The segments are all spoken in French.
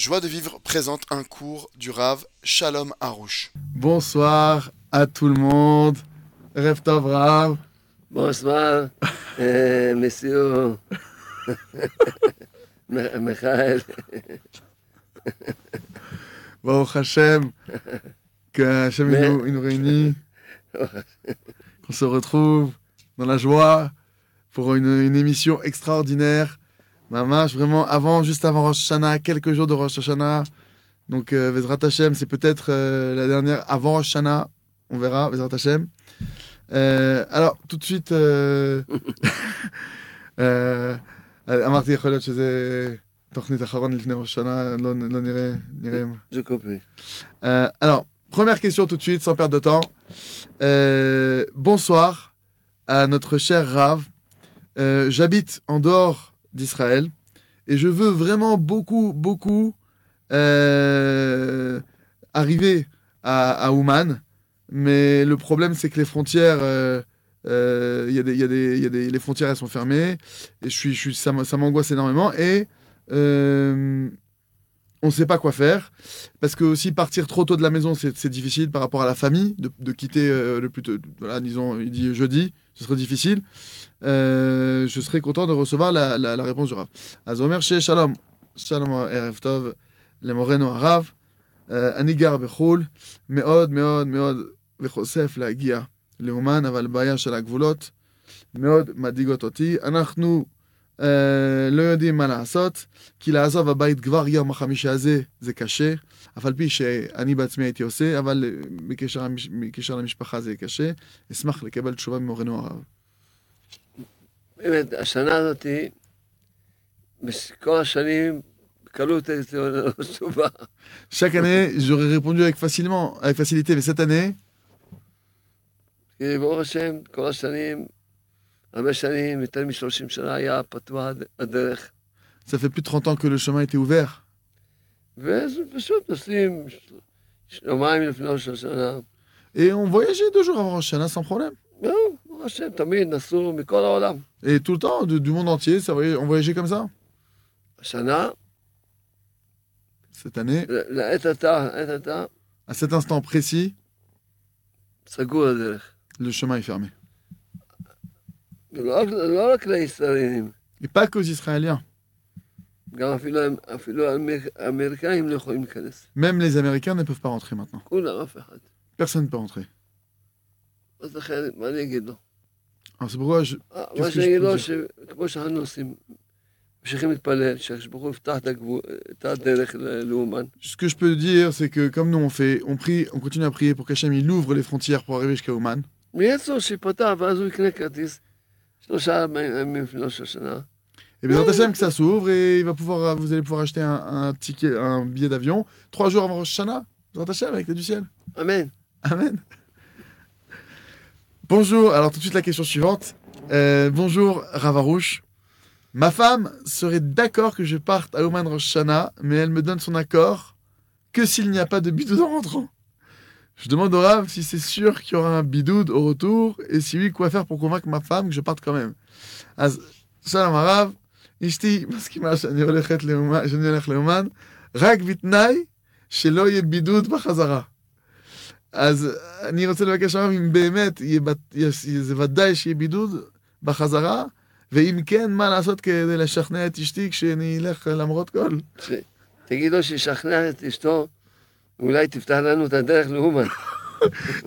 Joie de vivre présente un cours du Rav Shalom Harouche. Bonsoir à tout le monde. Rêve Tov Rav. Bonsoir, euh, monsieur Mi- Michael. Baruch Hashem. Que il Mais- nous, il nous réunit. Qu'on se retrouve dans la joie pour une, une émission extraordinaire. Mamash, vraiment, avant, juste avant Rosh Hashanah, quelques jours de Rosh Hashanah. Donc, euh, Vezrat Hashem, c'est peut-être euh, la dernière avant Rosh Hashanah. On verra, Vezrat Hashem. Euh, alors, tout de suite, euh, euh, אמרתי, יכול להיות שזה תוכנית אחרון לפני ראש השנה, לא, לא נראה, נראה. Je compris. Euh, alors, première question tout de suite, sans perdre de temps. Euh, bonsoir à notre cher Rav. Euh, J'habite en dehors d'Israël et je veux vraiment beaucoup, beaucoup euh, arriver à, à Ouman. Mais le problème, c'est que les frontières, euh, euh, il y a des, il il les frontières, elles sont fermées. Et je suis, ça m'angoisse énormément. Et euh, on ne sait pas quoi faire. Parce que aussi partir trop tôt de la maison, c'est c'est difficile par rapport à la famille, de, de quitter euh, le plus tôt, voilà, disons, il dit jeudi, ce serait difficile. Euh, je serais content de recevoir la, la, la réponse du Rav. אז הוא אומר שיש שלום, שלום ערב טוב למורנו הרב. אה, אני גר בחו"ל, מאוד מאוד מאוד וחושף להגיע לאומן, אבל בעיה של הגבולות מאוד מדאיגות אותי. אנחנו אה, לא יודעים מה לעשות, כי לעזוב הבית כבר יום החמישי הזה זה קשה. אף על פי שאני בעצמי הייתי עושה, אבל אה, בקשר, בקשר למשפחה זה קשה. אשמח לקבל תשובה ממורנו הרב. באמת, השנה הזאת, בכל השנים, בקלות הייתי עונה לו תשובה. Chaque année, j'aurais répondu avec, facilement, avec facilité, mais cette année, כי ברוך השם, כל השנים, הרבה שנים, יותר מ-30 שנה היה פתוח הד- הדרך. ça fait plus de 30 ans que le chemin était ouvert. וזה פשוט נוסעים ש- יומיים לפני ראש השנה. Et on voyageait deux jours avant Rosh Hashanah sans problème. זהו, ברוך השם, תמיד נסעו מכל העולם. Et tout le temps, de- du monde entier, ça, voyage- on voyageait comme ça. השנה, Cette année, ל- לעת עתה, לעת עתה, à cet instant précis, סגור הדרך. le chemin est fermé. ולא רק- לא רק לישראלים, Et pas qu'aux Israéliens. גם אפילו, אפילו האמר- האמריקאים לא יכולים להיכנס. Même les Américains ne peuvent pas rentrer maintenant. כולם, אף אחד. Personne ne peut rentrer. אז לכן, מה אני אגיד לו? Alors c'est pourquoi je, אה, כיף מה שאני אגיד לו, שיש שכמו שאנחנו עושים, ממשיכים להתפלל, שהקדוש ברוך הוא יפתח את הגבול- את הדרך ל- לאומן. ce que je peux dire, c'est que comme nous on fait, on prie, on continue à prier pour qu'Hachem il ouvre les frontières pour arriver jusqu'à Oman. ויהיה ça, et eh bien, Zat Hashem, que ça s'ouvre et il va pouvoir, euh, vous allez pouvoir acheter un, billet d'avion trois jours avant Rosh Hashanah. Hashem, avec du ciel. Amen. Amen. Bonjour, alors tout de suite la question suivante. Euh, bonjour, Ravarouche. Ma femme serait d'accord que je parte à Oman Rosh mais elle me donne son accord que s'il n'y a pas de but en rentrant. Je demande au Rav si c'est sûr qu'il y aura un bidoud au retour et si oui, quoi faire pour convaincre ma femme que je parte quand même. אז שלום הרב, אשתי מסכימה שאני הולכת לאומן, שאני הולך לאומן, רק בתנאי שלא יהיה בידוד בחזרה. אז אני רוצה לבקש הרב אם באמת זה ודאי שיהיה בידוד בחזרה, ואם כן, מה לעשות כדי לשכנע את אשתי כשאני אלך למרות כל? תגיד לו שישכנע את אשתו, אולי תפתח לנו את הדרך לאומן.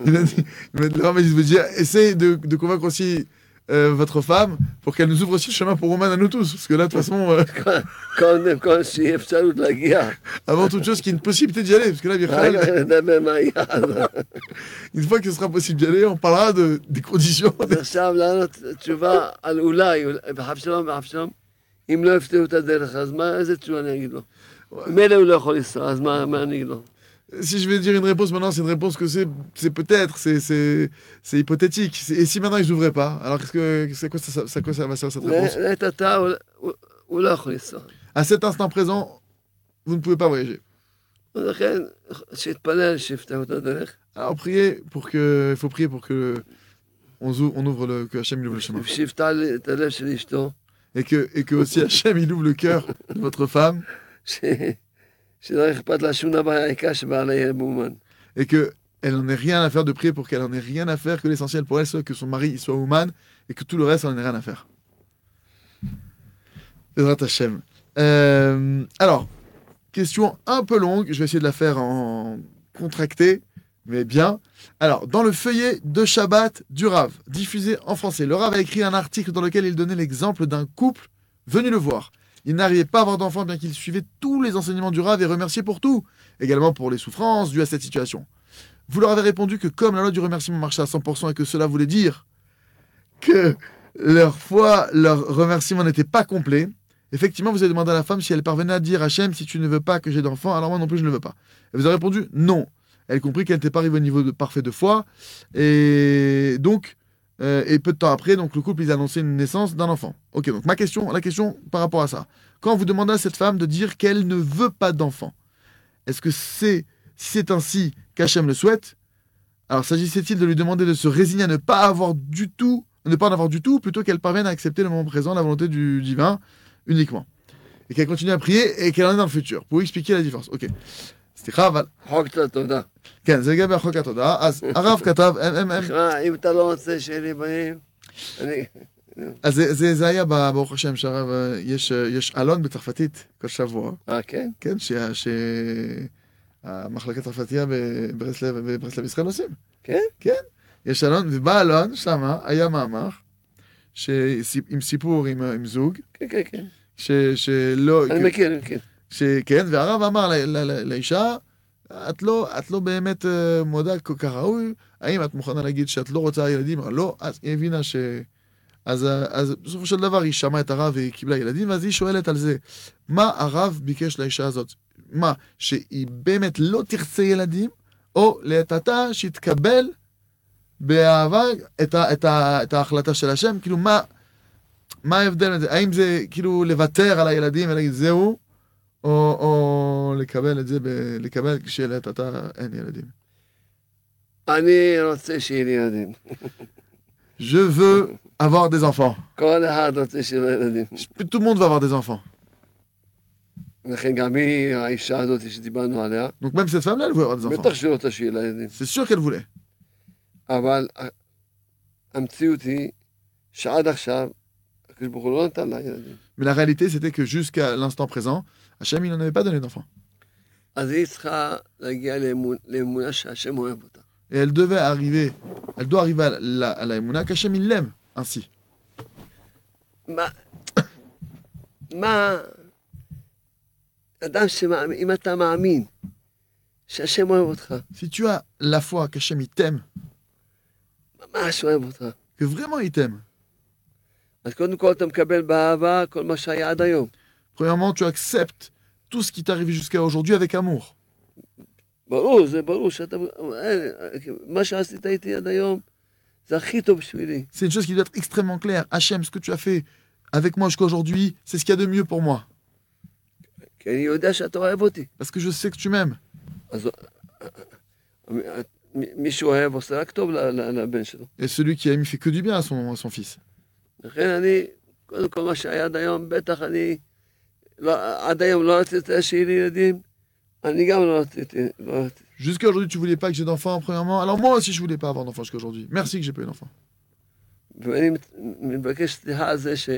Il a dit, il m'a dit, le Rav, il veut dire, essayez de, de convaincre aussi euh, votre femme pour qu'elle nous ouvre aussi le chemin pour Roman à nous tous. Parce que là, de toute façon, euh, קודם כל שיהיה אפשרות להגיע. avant toute chose, qu'il y ait une possibilité d'y aller. Parce que là, אחר Michael, כך נדבר מה יהיה. une fois qu'il sera possible d'y aller, on parlera de, des conditions. אז עכשיו לענות תשובה על אולי, אולי- בחב שלום, בחב שלום, אם לא יפתחו את הדרך, אז מה, איזה תשובה אני אגיד לו? מילא הוא לא יכול לנסוע, אז מה מה אני אגיד לו? si je vais dire une réponse maintenant, c'est une réponse que c'est, peut-être, c'est, hypothétique. Et si maintenant ils n'ouvraient pas, alors qu'est-ce que, c'est quoi ça, ça, ça va servir cette réponse? À cet instant présent, vous ne pouvez pas voyager. Alors ah, priez pour que, il faut prier pour que on ouvre, on ouvre le, Hachem ouvre le chemin. Et que, et que aussi Hachem il ouvre le cœur de votre femme. Et que elle n'en ait rien à faire de prier pour qu'elle en ait rien à faire, que l'essentiel pour elle soit que son mari soit Ouman et que tout le reste, n'en ait rien à faire. Euh, alors, question un peu longue, je vais essayer de la faire en contracté, mais bien. Alors, dans le feuillet de Shabbat du Rav, diffusé en français, le Rav a écrit un article dans lequel il donnait l'exemple d'un couple venu le voir. Il n'arrivait pas à avoir d'enfant bien qu'il suivait tous les enseignements du Rav et remercié pour tout, également pour les souffrances dues à cette situation. Vous leur avez répondu que comme la loi du remerciement marchait à 100% et que cela voulait dire que leur foi, leur remerciement n'était pas complet, effectivement, vous avez demandé à la femme si elle parvenait à dire Hachem, si tu ne veux pas que j'ai d'enfant, alors moi non plus je ne veux pas. Et vous avez répondu non. Elle comprit qu'elle n'était pas arrivée au niveau de parfait de foi, et donc, euh, et peu de temps après, donc le couple ils annonçaient une naissance d'un enfant. Ok, donc ma question, la question par rapport à ça. Quand vous demandez à cette femme de dire qu'elle ne veut pas d'enfant, est-ce que c'est, si c'est ainsi qu'Hachem le souhaite, alors s'agissait-il de lui demander de se résigner à ne pas avoir du tout, ne pas en avoir du tout, plutôt qu'elle parvienne à accepter le moment présent, la volonté du divin uniquement, et qu'elle continue à prier et qu'elle en est dans le futur, pour expliquer la différence. Ok. סליחה, אבל... חוק את התודה. כן, זה לגבי החוק התודעה. אז הרב כתב, הם, הם, הם, אם אתה לא רוצה שיהיה לי בנים, אני... אז זה, זה, זה היה ברוך השם שהרב, יש, יש אלון בצרפתית כל שבוע, אה, כן? כן, שהמחלקת צרפתייה בברסלב בברסלב ישראל עושים. כן? כן. יש אלון, ובאלון שמה היה מאמר, שסיפ- עם סיפור עם, עם זוג, כן, כן, כן. ש, שלא, אני מכיר, אני מכיר. שכן, והרב אמר לאישה, את לא, את לא באמת אה, מודה כל כך ראוי, האם את מוכנה להגיד שאת לא רוצה ילדים? לא, אז היא הבינה ש... אז, אז בסופו של דבר היא שמעה את הרב והיא קיבלה ילדים, ואז היא שואלת על זה, מה הרב ביקש לאישה הזאת? מה, שהיא באמת לא תרצה ילדים, או לטאטה שיתקבל באהבה את, ה, את, ה, את ההחלטה של השם? כאילו, מה, מה ההבדל בזה? האם זה כאילו לוותר על הילדים ולהגיד זהו, או, או לקבל את זה, ב, לקבל כשלטאטה אין ילדים? אני רוצה שיהיה לי ילדים. Je veux avoir des enfants. כל אחד רוצה שיהיה לו ילדים. Tout le monde va avoir des enfants. לכן גם היא, האישה הזאת שדיברנו עליה, Donc même cette femme-là, elle voulait avoir des enfants. בטח שהיא רוצה שיהיה לה ילדים. C'est sûr qu'elle voulait. אבל ה- המציאות היא שעד עכשיו, Mais la réalité, c'était que jusqu'à l'instant présent, Hachem, il n'en avait pas donné d'enfant. Et elle devait arriver, elle doit arriver à la, à qu'Hachem, il l'aime ainsi. Si tu as la foi qu'Hachem, il t'aime, que vraiment il t'aime, Premièrement, tu acceptes tout ce qui t'est arrivé jusqu'à aujourd'hui avec amour. C'est une chose qui doit être extrêmement claire. Hachem, ce que tu as fait avec moi jusqu'à aujourd'hui, c'est ce qu'il y a de mieux pour moi. Parce que je sais que tu m'aimes. Et celui qui aime, il fait que du bien à son fils. לכן אני, קודם כל מה שהיה עד היום, בטח אני, לא, עד היום לא רציתי שיהיה לי ילדים, אני גם לא רציתי, לא רציתי. Jusqu'à aujourd'hui, tu voulais pas que j'ai d'enfants, premièrement. Alors moi aussi, je voulais pas avoir d'enfants jusqu'à aujourd'hui. Merci que j'ai pas eu d'enfants. ואני מת- מבקש סליחה על זה ש,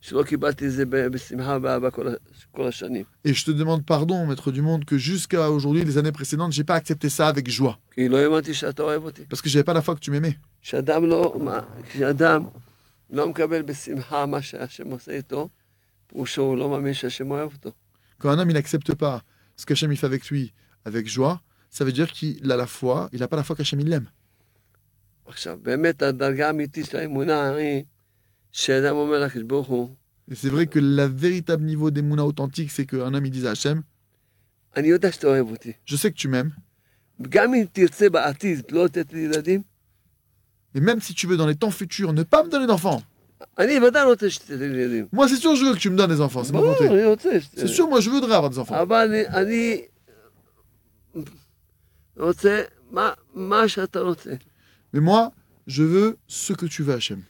שלא קיבלתי את זה ב- בשמחה ובאהבה כל, ה- כל השנים. Et je te demande pardon, maître du monde, que jusqu'à aujourd'hui, les années précédentes, j'ai pas accepté ça avec joie. כי לא האמנתי שאתה אוהב אותי. Parce que j'avais pas la foi que tu m'aimais. שאדם לא, מה, כשאדם לא מקבל בשמחה מה שהשם עושה איתו, פירושו הוא לא מאמין שהשם אוהב אותו. Quand un homme, il n'accepte pas ce qu'Hachem il fait avec lui, avec joie, ça veut dire qu'il a la foi, il a pas la foi qu'Hachem il l'aime. עכשיו, באמת הדרגה האמיתית של האמונה היא שאדם אומר לקדוש ברוך הוא, Et c'est vrai que le véritable niveau d'Emouna authentique, c'est qu'un homme, il dise à Hachem, אני יודע שאתה אוהב אותי. je sais que tu m'aimes, Et même si tu veux, dans les temps futurs, ne pas me donner d'enfants. Moi, c'est sûr, je veux que tu me donnes des enfants. C'est C'est sûr, moi, je voudrais avoir des enfants. Mais moi, je veux ce que tu veux, Hachem.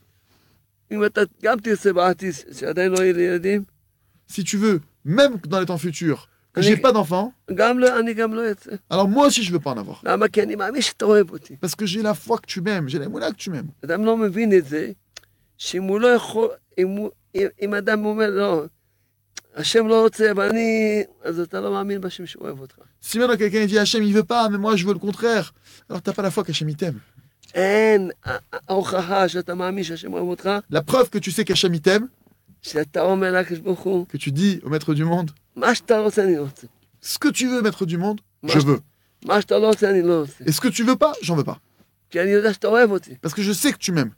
Si tu veux, même dans les temps futurs, que j'ai pas d'enfant. Alors moi aussi, je veux pas en avoir. Parce que j'ai la foi que tu m'aimes, j'ai la moula que tu m'aimes. Si maintenant quelqu'un dit Hachem, il veut pas, mais moi je veux le contraire, alors t'as pas la foi qu'Hachem il t'aime. La preuve que tu sais qu'Hachem t'aime, que tu dis au maître du monde Ce que tu veux, maître du monde, je veux. Et ce que tu veux pas, j'en veux pas. Parce que je sais que tu m'aimes.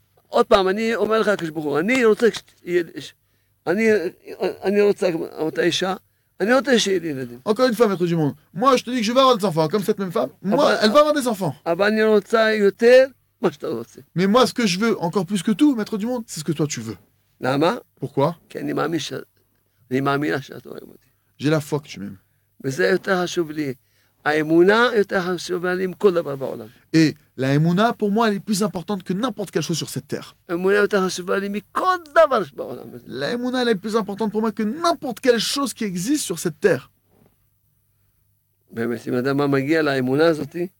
Encore une fois, maître du monde, moi je te dis que je veux avoir des enfants, comme cette même femme, moi elle va avoir des enfants. Mais moi ce que je veux, encore plus que tout, maître du monde, c'est ce que toi tu veux pourquoi? J'ai la foi que tu m'aimes. Et la émouna, pour moi, elle est plus importante que n'importe quelle chose sur cette terre. La émouna, elle est plus importante pour moi que n'importe quelle chose qui existe sur cette terre.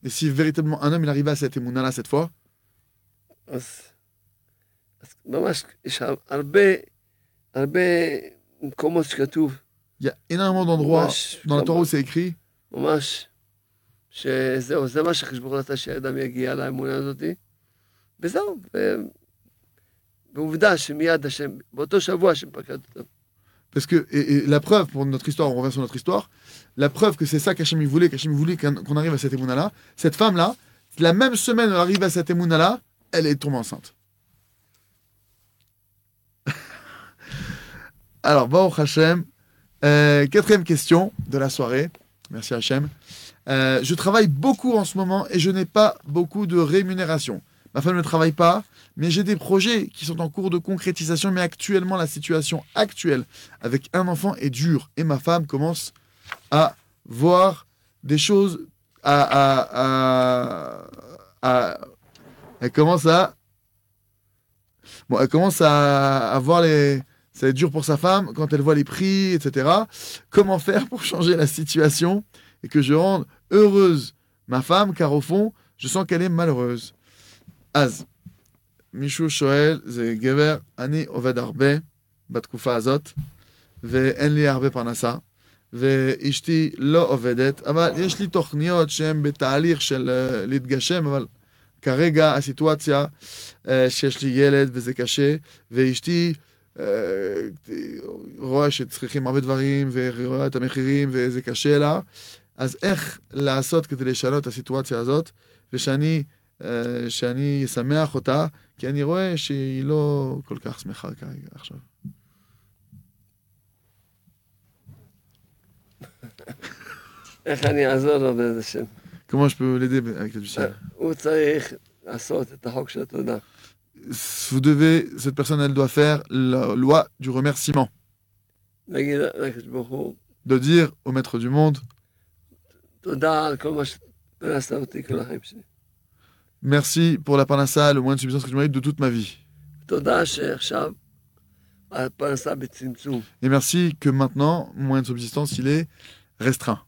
Et si véritablement un homme il arrivait à cette émouna là cette fois, ממש יש הרבה, הרבה מקומות שכתוב, il y a énormément d'endroits ממש, dans la Torah où c'est écrit ממש, שזהו, זה מה שהחשבון רצה שהאדם יגיע לאמונה הזאת, וזהו, ו... ועובדה שמיד השם, באותו שבוע השם פקד אותם. Parce que, et, et la preuve pour notre histoire, on revient sur notre histoire, la preuve que c'est ça qu'Hachem il voulait, qu'Hachem il voulait qu'on qu'on arrive à cette Emouna-là, cette femme-là, la même semaine où elle arrive à cette Emouna-là, elle est tombée enceinte. Alors, Baruch Hachem, euh, quatrième question de la soirée. Merci Hachem. Euh, je travaille beaucoup en ce moment et je n'ai pas beaucoup de rémunération. Ma femme ne travaille pas, mais j'ai des projets qui sont en cours de concrétisation. Mais actuellement, la situation actuelle avec un enfant est dure et ma femme commence à voir des choses, à, à- à- elle commence à, bon, elle commence à, à voir les, ça va être dur pour sa femme quand elle voit les prix, etc. Comment faire pour changer la situation et que je rende heureuse ma femme, car au fond, je sens qu'elle est malheureuse. Az, מישהו שואל, זה גבר, אני עובד הרבה בתקופה הזאת, ואין לי הרבה פרנסה, ואשתי לא עובדת, אבל יש לי תוכניות שהן בתהליך של אה, להתגשם, אבל כרגע הסיטואציה אה, שיש לי ילד וזה קשה, ואשתי אה, רואה שצריכים הרבה דברים, ורואה את המחירים וזה קשה לה, אז איך לעשות כדי לשנות את הסיטואציה הזאת, ושאני אה, שאני אשמח אותה, כי אני רואה שהיא לא כל כך שמחה כרגע עכשיו. איך אני אעזור לו באיזה שם? L'aider avec le ciel הוא צריך לעשות את החוק של התודה. vous devez, cette personne, elle doit faire la loi du remerciement. De dire au maître du monde Merci pour la parnassa, le moins de subsistance que tu mérites de toute ma vie. Et merci que maintenant, mon moyen de subsistance, il est restreint.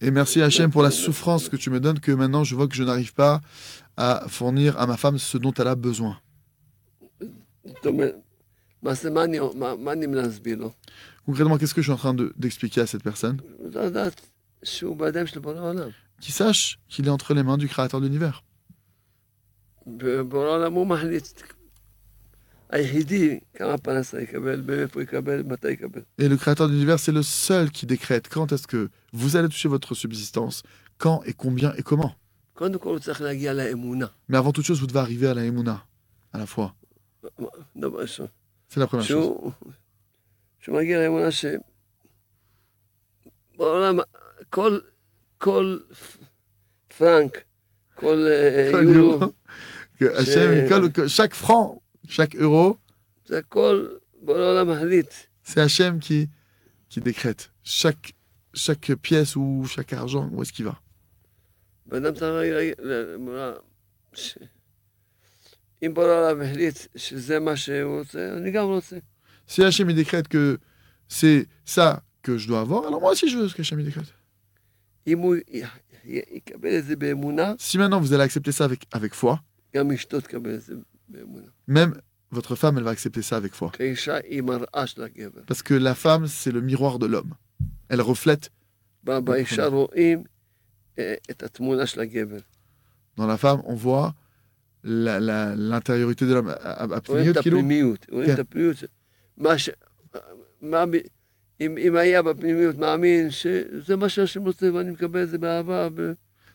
Et merci Hachem pour la souffrance que tu me donnes, que maintenant je vois que je n'arrive pas à fournir à ma femme ce dont elle a besoin. Concrètement, qu'est-ce que je suis en train d'expliquer à cette personne? Qui sache qu'il est entre les mains du Créateur de l'univers. היחידי כמה פרנסה יקבל, מאיפה יקבל, מתי יקבל. Et le Créateur de l'univers, c'est le seul qui décrète quand est-ce que vous allez toucher votre subsistance, quand et combien et comment. קודם כל הוא צריך להגיע לאמונה. Mais avant toute chose, vous devez arriver à la Emouna, à la foi. דבר ראשון. C'est la première chose. שהוא, שהוא מגיע לאמונה ש... בעולם, כל, כל פרנק, כל אה, Chaque יורו, euro, que Hachem, que- que chaque franc, chaque euro, c'est Hachem qui, qui décrète chaque, chaque pièce ou chaque argent, où est-ce qu'il va. Si Hachem décrète que c'est ça que je dois avoir, alors moi aussi je veux ce que qu'Hachem décrète. Si maintenant vous allez accepter ça avec, avec foi, même votre femme, elle va accepter ça avec foi. Parce que la femme, c'est le miroir de l'homme. Elle reflète. Dans la femme, on voit l'intériorité de l'homme.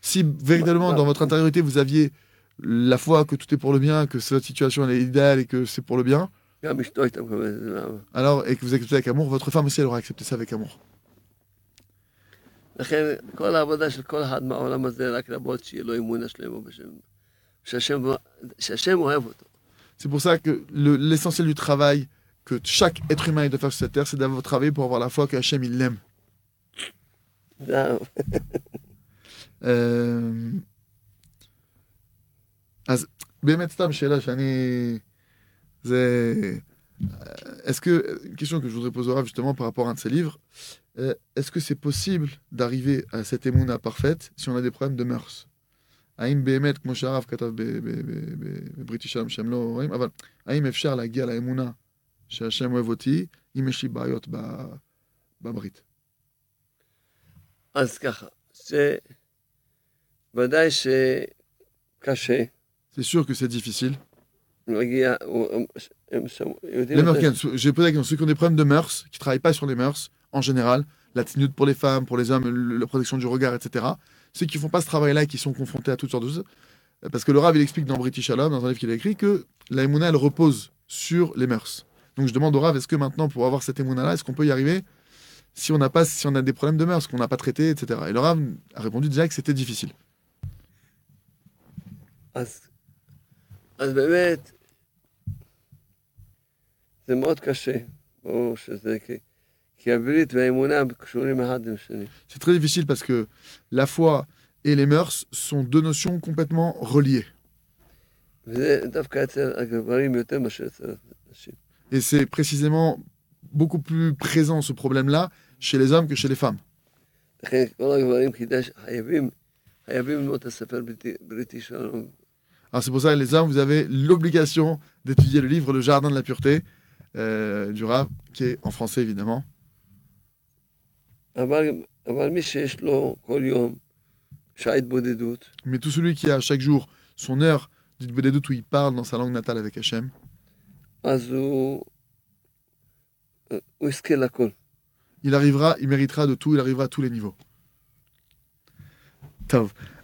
Si véritablement dans votre intériorité vous aviez la foi que tout est pour le bien, que cette situation est idéale et que c'est pour le bien. Alors, et que vous acceptez avec amour, votre femme aussi, elle aura accepté ça avec amour. C'est pour ça que l'essentiel du travail que chaque être humain doit faire sur cette terre, c'est d'avoir travaillé pour avoir la foi que qu'Hachem, il l'aime. באמת סתם שאלה שאני... זה... euh, Est-ce que, une question que je voudrais poser au Rav, justement par rapport à un de ses livres, euh, est-ce que c'est possible d'arriver à cette émouna parfaite si on a des problèmes de mœurs האם באמת, כמו שהרב כתב ב- ב- ב- ב- בבריטי שלם שהם לא רואים, אבל האם אפשר להגיע לאמונה שהשם אוהב אותי אם יש לי בעיות ב- בברית? אז ככה, שוודאי שקשה C'est sûr que c'est difficile. Les Américains, j'ai posé la question, ceux qui ont des problèmes de mœurs, qui ne travaillent pas sur les mœurs, en général, l'attitude pour les femmes, pour les hommes, la protection du regard, etc. Ceux qui ne font pas ce travail-là et qui sont confrontés à toutes sortes de choses. Euh, parce que le Rav, il explique dans British Shalom, dans un livre qu'il a écrit, que la émouna, elle repose sur les mœurs. Donc je demande au Rav, est-ce que maintenant, pour avoir cette émouna-là, est-ce qu'on peut y arriver si on, a pas, si on a des problèmes de mœurs qu'on n'a pas traités, etc. Et le Rav a répondu déjà que c'était difficile. אז באמת, זה מאוד קשה, ברור שזה, כי, כי הברית והאמונה קשורים אחד עם השני. C'est très difficile parce que la foi et les mœurs sont deux notions complètement reliées. וזה דווקא אצל הגברים יותר מאשר אצל הנשים. Et c'est précisément beaucoup plus présent ce problème-là chez les hommes que chez les femmes. Alors c'est pour ça, les hommes, vous avez l'obligation d'étudier le livre Le Jardin de la Pureté euh, du Rav, qui est en français évidemment. Mais tout celui qui a chaque jour son heure d'Itbodedut où il parle dans sa langue natale avec Hachem, il arrivera, il méritera de tout, il arrivera à tous les niveaux.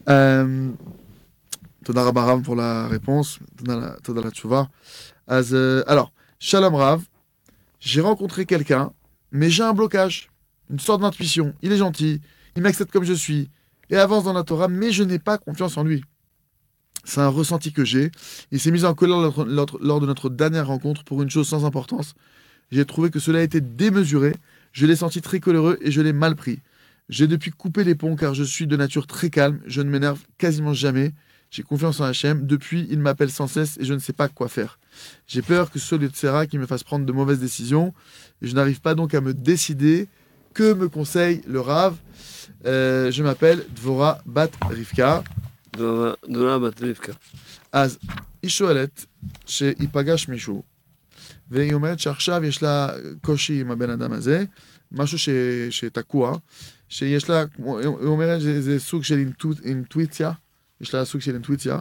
Euh, Rav pour la réponse. Az, euh, alors, Shalom Rav, j'ai rencontré quelqu'un, mais j'ai un blocage, une sorte d'intuition. Il est gentil, il m'accepte comme je suis, et avance dans la Torah, mais je n'ai pas confiance en lui. C'est un ressenti que j'ai. Il s'est mis en colère lors de notre dernière rencontre pour une chose sans importance. J'ai trouvé que cela était démesuré. Je l'ai senti très coléreux et je l'ai mal pris. J'ai depuis coupé les ponts car je suis de nature très calme. Je ne m'énerve quasiment jamais. J'ai confiance en Hachem. Depuis, il m'appelle sans cesse et je ne sais pas quoi faire. J'ai peur que ce soit le Tsera qui me fasse prendre de mauvaises décisions. Et je n'arrive pas donc à me décider. Que me conseille le Rav Euh, Je m'appelle Dvora Bat Rivka. דורה דורה בת רבקה. אז היא שואלת שייפגש מישהו, והיא אומרת שעכשיו יש לה קושי עם הבן אדם הזה, משהו ש, שתקוע, שיש לה, כמו- היא אומרת שזה סוג של אינטו, אינטואיציה, יש לה סוג של אינטואיציה.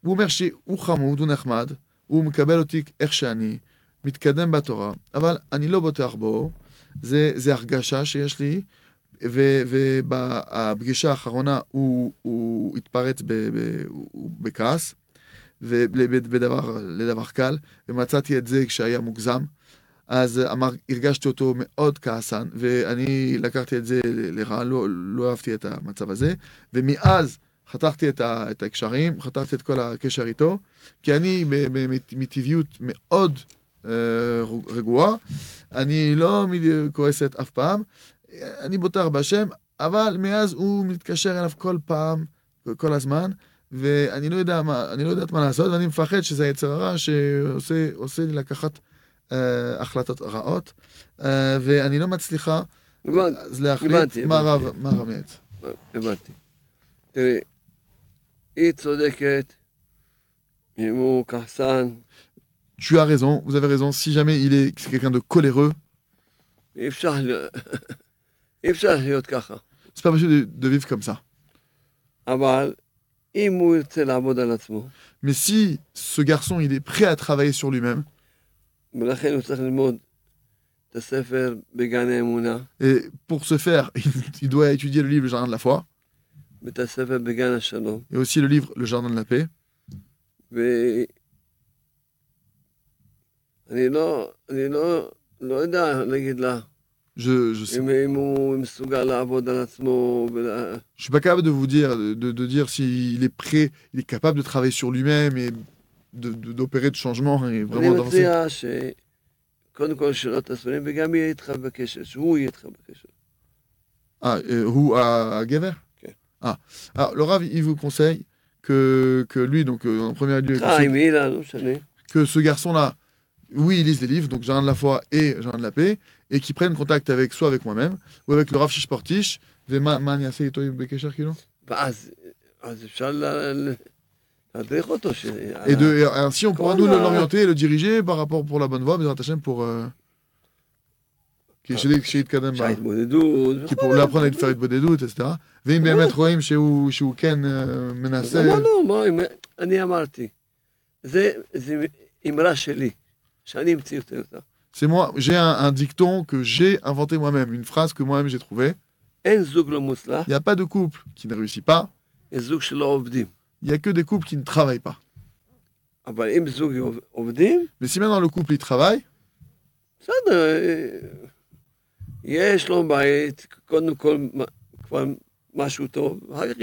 הוא אומר שהוא חמוד, הוא נחמד, הוא מקבל אותי איך שאני, מתקדם בתורה, אבל אני לא בוטח בו, זה, זה הרגשה שיש לי, ובפגישה האחרונה הוא, הוא התפרץ ב, ב, הוא- בכעס, ובדבר לדבר קל, ומצאתי את זה כשהיה מוגזם. אז אמר, הרגשתי אותו מאוד כעסן, ואני לקחתי את זה לרע, לא, לא אהבתי את המצב הזה, ומאז חתכתי את, ה, את הקשרים, חתכתי את כל הקשר איתו, כי אני מטבעיות מאוד אה, רגועה, אני לא כועסת אף פעם, אני בוטח בהשם, אבל מאז הוא מתקשר אליו כל פעם, כל הזמן, ואני לא יודע מה, אני לא יודעת מה לעשות, ואני מפחד שזה היצר הרע שעושה עושה לי לקחת אה, החלטות רעות, אה, ואני לא מצליחה אז להחליט מה רב מייעץ. הבנתי. תראי, היא צודקת, אם הוא כעסן, Tu as raison, vous avez raison, si jamais il est c'est quelqu'un de coléreux, אי אפשר, ל- אי אפשר לחיות ככה. c'est pas possible de, de vivre comme ça. אבל אם הוא ירצה לעבוד על עצמו, Mais si ce garçon il est prêt à travailler sur lui-même, ולכן הוא צריך ללמוד את הספר בגן האמונה, et pour ce faire, il, il doit étudier le livre Le Jardin de la foi, Et aussi le livre Le Jardin de la Paix. Je, je sais. Je suis pas capable de vous dire, de, de dire s'il est prêt, il est capable de travailler sur lui-même et d'opérer de, de, de changement et vraiment d'avancer. Ah, euh, à, à ah, alors le Rav, il vous conseille que, que lui, donc euh, en premier lieu, que, ce garçon-là, oui, il lise des livres, donc j'ai un de la foi et j'ai un de la paix, et qui prenne contact avec soit avec moi-même, ou avec le Rav Shishportish, et, de, et ainsi on pourra nous l'orienter et le diriger par rapport pour la bonne voie, mais pour... Euh qui est chez Kadem, שההתמודדות... qui pour l'apprendre à faire une bonne doute, etc. ואם באמת רואים שהוא שהוא כן אה, אז מנסה, אמרנו, מה, אם- אני אמרתי. זה זה אמרה שלי, שאני המצאתי אותה. c'est moi, j'ai un, un dicton que j'ai inventé moi-même, une phrase que moi-même j'ai trouvée. אין זוג לא מוצלח, Il n'y a pas de couple qui ne réussit pas, יש זוג שלא עובדים. il n'y a que des couples qui ne travaillent pas. אבל אם זוג עוב- עובדים, Mais si maintenant le couple il travaille, בסדר, אה, יש לו בית, קודם כל כבר משהו טוב, אחר כך